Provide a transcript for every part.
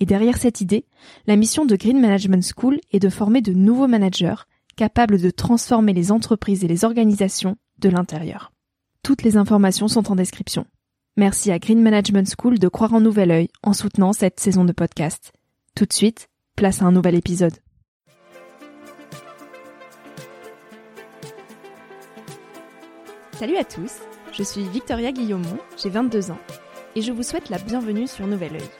et derrière cette idée, la mission de Green Management School est de former de nouveaux managers capables de transformer les entreprises et les organisations de l'intérieur. Toutes les informations sont en description. Merci à Green Management School de croire en nouvel œil en soutenant cette saison de podcast. Tout de suite, place à un nouvel épisode. Salut à tous, je suis Victoria Guillaumont, j'ai 22 ans, et je vous souhaite la bienvenue sur Nouvel Oeil.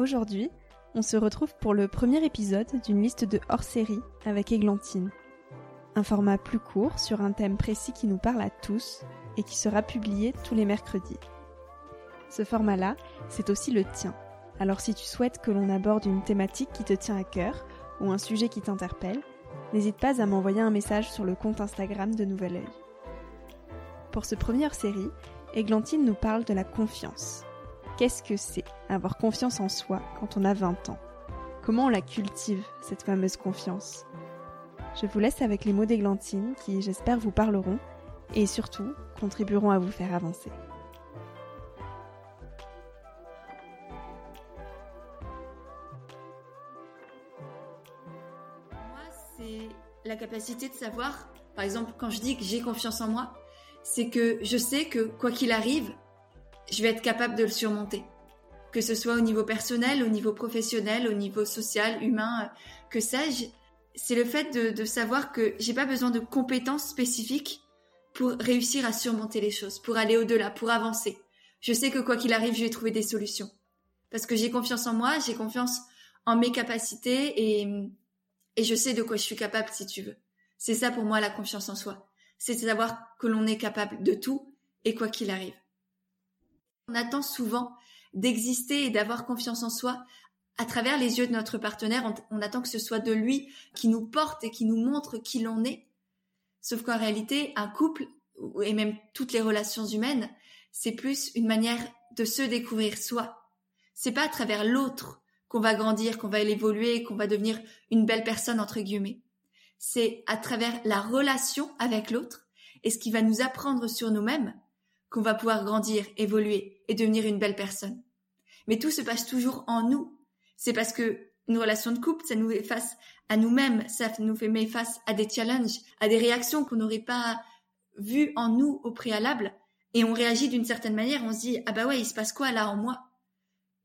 Aujourd'hui, on se retrouve pour le premier épisode d'une liste de hors-série avec Églantine. Un format plus court sur un thème précis qui nous parle à tous et qui sera publié tous les mercredis. Ce format-là, c'est aussi le tien. Alors si tu souhaites que l'on aborde une thématique qui te tient à cœur ou un sujet qui t'interpelle, n'hésite pas à m'envoyer un message sur le compte Instagram de Nouvel Oeil. Pour ce première série, Églantine nous parle de la confiance. Qu'est-ce que c'est avoir confiance en soi quand on a 20 ans? Comment on la cultive, cette fameuse confiance? Je vous laisse avec les mots d'Églantine qui, j'espère, vous parleront et surtout contribueront à vous faire avancer. Moi, c'est la capacité de savoir, par exemple, quand je dis que j'ai confiance en moi, c'est que je sais que quoi qu'il arrive, je vais être capable de le surmonter. Que ce soit au niveau personnel, au niveau professionnel, au niveau social, humain, euh, que sais-je. C'est le fait de, de savoir que j'ai pas besoin de compétences spécifiques pour réussir à surmonter les choses, pour aller au-delà, pour avancer. Je sais que quoi qu'il arrive, je vais trouver des solutions. Parce que j'ai confiance en moi, j'ai confiance en mes capacités et, et je sais de quoi je suis capable si tu veux. C'est ça pour moi la confiance en soi. C'est de savoir que l'on est capable de tout et quoi qu'il arrive. On attend souvent d'exister et d'avoir confiance en soi à travers les yeux de notre partenaire. On, attend que ce soit de lui qui nous porte et qui nous montre qui l'on est. Sauf qu'en réalité, un couple et même toutes les relations humaines, c'est plus une manière de se découvrir soi. C'est pas à travers l'autre qu'on va grandir, qu'on va évoluer, qu'on va devenir une belle personne entre guillemets. C'est à travers la relation avec l'autre et ce qui va nous apprendre sur nous-mêmes qu'on va pouvoir grandir, évoluer et devenir une belle personne. Mais tout se passe toujours en nous. C'est parce que une relation de couple, ça nous fait face à nous-mêmes, ça nous fait face à des challenges, à des réactions qu'on n'aurait pas vues en nous au préalable, et on réagit d'une certaine manière, on se dit ah bah ouais il se passe quoi là en moi?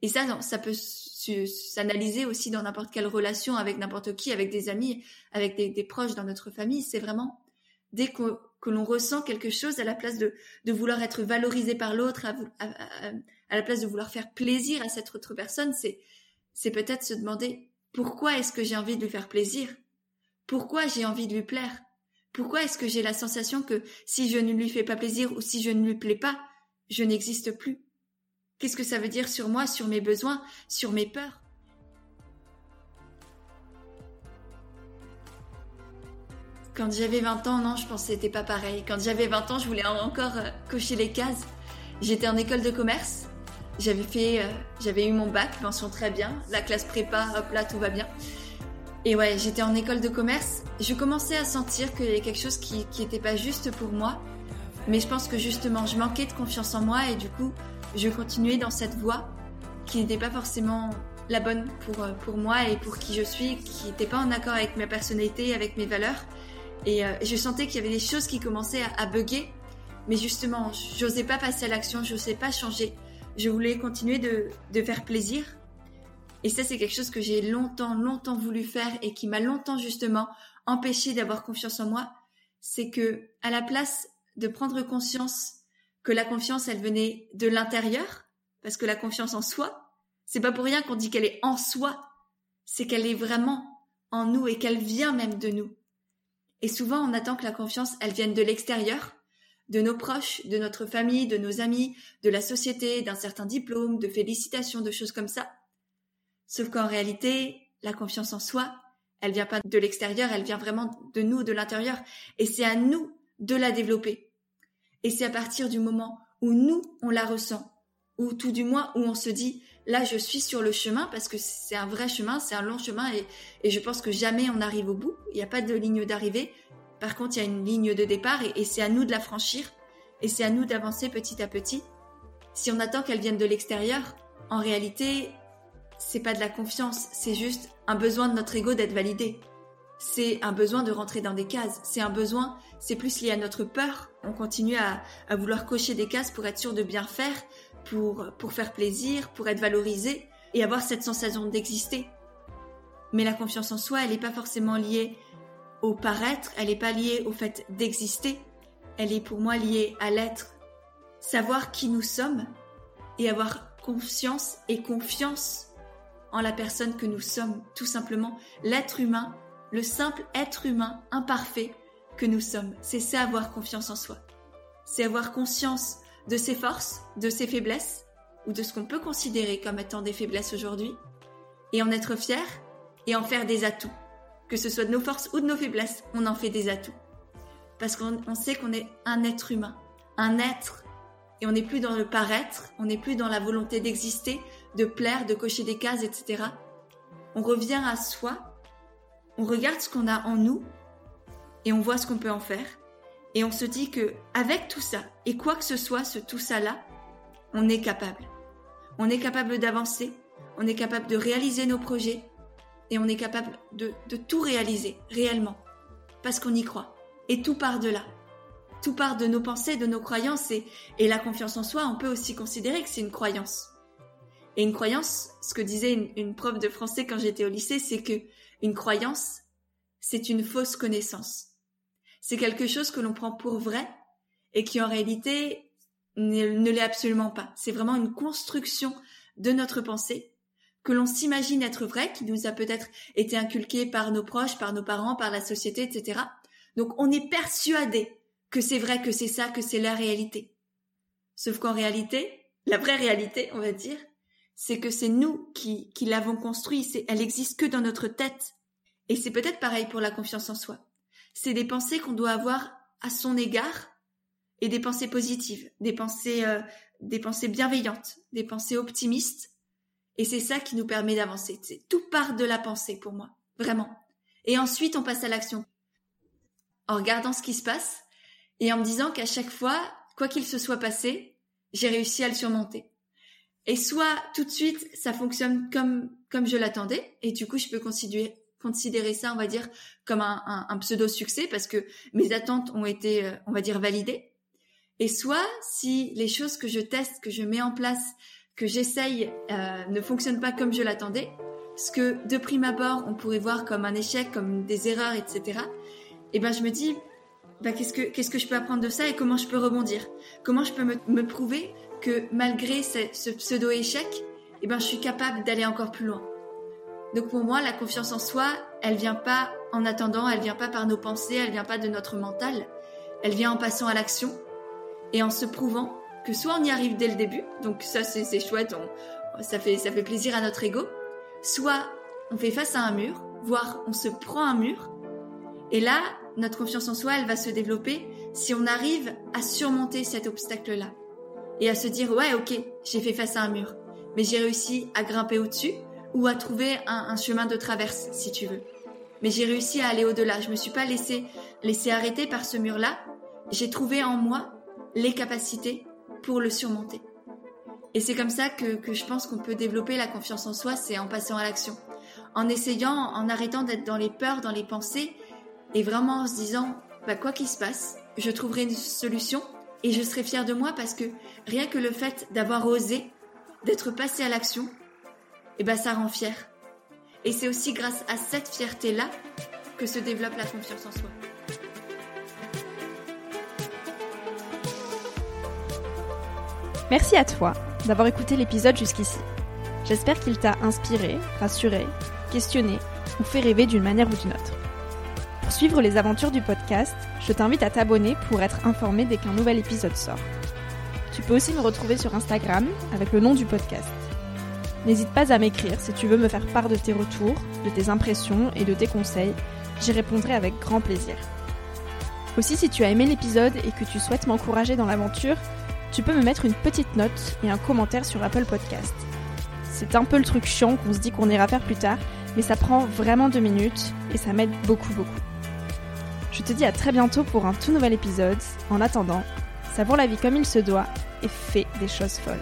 Et ça, ça peut s'analyser aussi dans n'importe quelle relation avec n'importe qui, avec des amis, avec des, des proches dans notre famille. C'est vraiment dès que, que l'on ressent quelque chose à la place de, vouloir être valorisé par l'autre, à, la place de vouloir faire plaisir à cette autre personne, c'est, c'est peut-être se demander pourquoi est-ce que j'ai envie de lui faire plaisir? Pourquoi j'ai envie de lui plaire? Pourquoi est-ce que j'ai la sensation que si je ne lui fais pas plaisir ou si je ne lui plais pas, je n'existe plus? Qu'est-ce que ça veut dire sur moi, sur mes besoins, sur mes peurs? Quand j'avais 20 ans, non, je pensais que c'était pas pareil. Quand j'avais 20 ans, je voulais encore euh, cocher les cases. J'étais en école de commerce. J'avais fait, euh, j'avais eu mon bac, mention très bien. La classe prépa, hop là, tout va bien. Et ouais, j'étais en école de commerce. Je commençais à sentir qu'il y avait quelque chose qui, qui était pas juste pour moi. Mais je pense que justement, je manquais de confiance en moi et du coup, je continuais dans cette voie qui n'était pas forcément la bonne pour, euh, pour moi et pour qui je suis, qui n'était pas en accord avec ma personnalité, avec mes valeurs. Et euh, je sentais qu'il y avait des choses qui commençaient à, à bugger. Mais justement, j'osais pas passer à l'action, je n'osais pas changer. Je voulais continuer de, de faire plaisir. Et ça, c'est quelque chose que j'ai longtemps, longtemps voulu faire et qui m'a longtemps justement empêché d'avoir confiance en moi. C'est que, à la place de prendre conscience que la confiance, elle venait de l'intérieur, parce que la confiance en soi, c'est pas pour rien qu'on dit qu'elle est en soi, c'est qu'elle est vraiment en nous et qu'elle vient même de nous. Et souvent, on attend que la confiance, elle vienne de l'extérieur, de nos proches, de notre famille, de nos amis, de la société, d'un certain diplôme, de félicitations, de choses comme ça. Sauf qu'en réalité, la confiance en soi, elle vient pas de l'extérieur, elle vient vraiment de nous, de l'intérieur. Et c'est à nous de la développer. Et c'est à partir du moment où nous, on la ressent, ou tout du moins où on se dit, là, je suis sur le chemin, parce que c'est un vrai chemin, c'est un long chemin, et, je pense que jamais on arrive au bout. Il n'y a pas de ligne d'arrivée. Par contre, il y a une ligne de départ, et, c'est à nous de la franchir, et c'est à nous d'avancer petit à petit. Si on attend qu'elle vienne de l'extérieur, en réalité, c'est pas de la confiance, c'est juste un besoin de notre ego d'être validé c'est un besoin de rentrer dans des cases. C'est un besoin, c'est plus lié à notre peur. On continue à, vouloir cocher des cases pour être sûr de bien faire, pour, pour faire plaisir, pour être valorisé et avoir cette sensation d'exister. Mais la confiance en soi, elle n'est pas forcément liée au paraître, elle n'est pas liée au fait d'exister. Elle est pour moi liée à l'être. Savoir qui nous sommes et avoir confiance et confiance en la personne que nous sommes, tout simplement. L'être humain le simple être humain imparfait que nous sommes. C'est ça avoir confiance en soi. C'est avoir conscience de ses forces, de ses faiblesses, ou de ce qu'on peut considérer comme étant des faiblesses aujourd'hui, et en être fier et en faire des atouts. Que ce soit de nos forces ou de nos faiblesses, on en fait des atouts. Parce qu'on sait qu'on est un être humain, un être, et on n'est plus dans le paraître, on n'est plus dans la volonté d'exister, de plaire, de cocher des cases, etc. On revient à soi on regarde ce qu'on a en nous et on voit ce qu'on peut en faire. Et on se dit que avec tout ça, et quoi que ce soit, ce tout ça là, on est capable. On est capable d'avancer, on est capable de réaliser nos projets, et on est capable de, tout réaliser, réellement, parce qu'on y croit. Et tout part de là. Tout part de nos pensées, de nos croyances, et, et la confiance en soi, on peut aussi considérer que c'est une croyance. Et une croyance, ce que disait une, une prof de français quand j'étais au lycée, c'est que une croyance, c'est une fausse connaissance. C'est quelque chose que l'on prend pour vrai et qui en réalité ne, l'est absolument pas. C'est vraiment une construction de notre pensée que l'on s'imagine être vrai, qui nous a peut-être été inculqué par nos proches, par nos parents, par la société, etc. Donc on est persuadé que c'est vrai, que c'est ça, que c'est la réalité. Sauf qu'en réalité, la vraie réalité, on va dire, c'est que c'est nous qui, qui l'avons construit, elle existe que dans notre tête. Et c'est peut-être pareil pour la confiance en soi. C'est des pensées qu'on doit avoir à son égard et des pensées positives, des pensées, euh, des pensées bienveillantes, des pensées optimistes. Et c'est ça qui nous permet d'avancer. Tout part de la pensée pour moi, vraiment. Et ensuite, on passe à l'action. En regardant ce qui se passe et en me disant qu'à chaque fois, quoi qu'il se soit passé, j'ai réussi à le surmonter. Et soit tout de suite, ça fonctionne comme comme je l'attendais, et du coup, je peux considérer considérer ça, on va dire, comme un, un, pseudo succès parce que mes attentes ont été, euh, on va dire, validées. Et soit si les choses que je teste, que je mets en place, que j'essaye, euh, ne fonctionnent pas comme je l'attendais, ce que de prime abord on pourrait voir comme un échec, comme des erreurs, etc. Et eh ben je me dis, bah, qu'est-ce que qu'est-ce que je peux apprendre de ça et comment je peux rebondir? Comment je peux me, me prouver que malgré ce, pseudo-échec, eh ben, je suis capable d'aller encore plus loin? Donc pour moi, la confiance en soi, elle vient pas en attendant, elle vient pas par nos pensées, elle vient pas de notre mental, elle vient en passant à l'action et en se prouvant que soit on y arrive dès le début, donc ça c'est chouette, ça, fait, ça fait plaisir à notre ego, soit on fait face à un mur, voire on se prend un mur, et là, notre confiance en soi, elle va se développer si on arrive à surmonter cet obstacle-là et à se dire ouais ok j'ai fait face à un mur mais j'ai réussi à grimper au-dessus ou à trouver un, chemin de traverse si tu veux. Mais j'ai réussi à aller au-delà. Je me suis pas laissé laisser arrêter par ce mur-là. J'ai trouvé en moi les capacités pour le surmonter. Et c'est comme ça que, que je pense qu'on peut développer la confiance en soi c'est en passant à l'action. En essayant en arrêtant d'être dans les peurs dans les pensées et vraiment en se disant bah, quoi qu'il se passe je trouverai une solution et je serai fière de moi parce que rien que le fait d'avoir osé, d'être passé à l'action, eh ben ça rend fier. Et c'est aussi grâce à cette fierté-là que se développe la confiance en soi. Merci à toi d'avoir écouté l'épisode jusqu'ici. J'espère qu'il t'a inspiré, rassuré, questionné ou fait rêver d'une manière ou d'une autre. Pour suivre les aventures du podcast, je t'invite à t'abonner pour être informé dès qu'un nouvel épisode sort. Tu peux aussi me retrouver sur Instagram avec le nom du podcast. N'hésite pas à m'écrire si tu veux me faire part de tes retours, de tes impressions et de tes conseils. J'y répondrai avec grand plaisir. Aussi, si tu as aimé l'épisode et que tu souhaites m'encourager dans l'aventure, tu peux me mettre une petite note et un commentaire sur Apple Podcast. C'est un peu le truc chiant qu'on se dit qu'on ira faire plus tard, mais ça prend vraiment deux minutes et ça m'aide beaucoup beaucoup. Je te dis à très bientôt pour un tout nouvel épisode. En attendant, savoure la vie comme il se doit et fais des choses folles.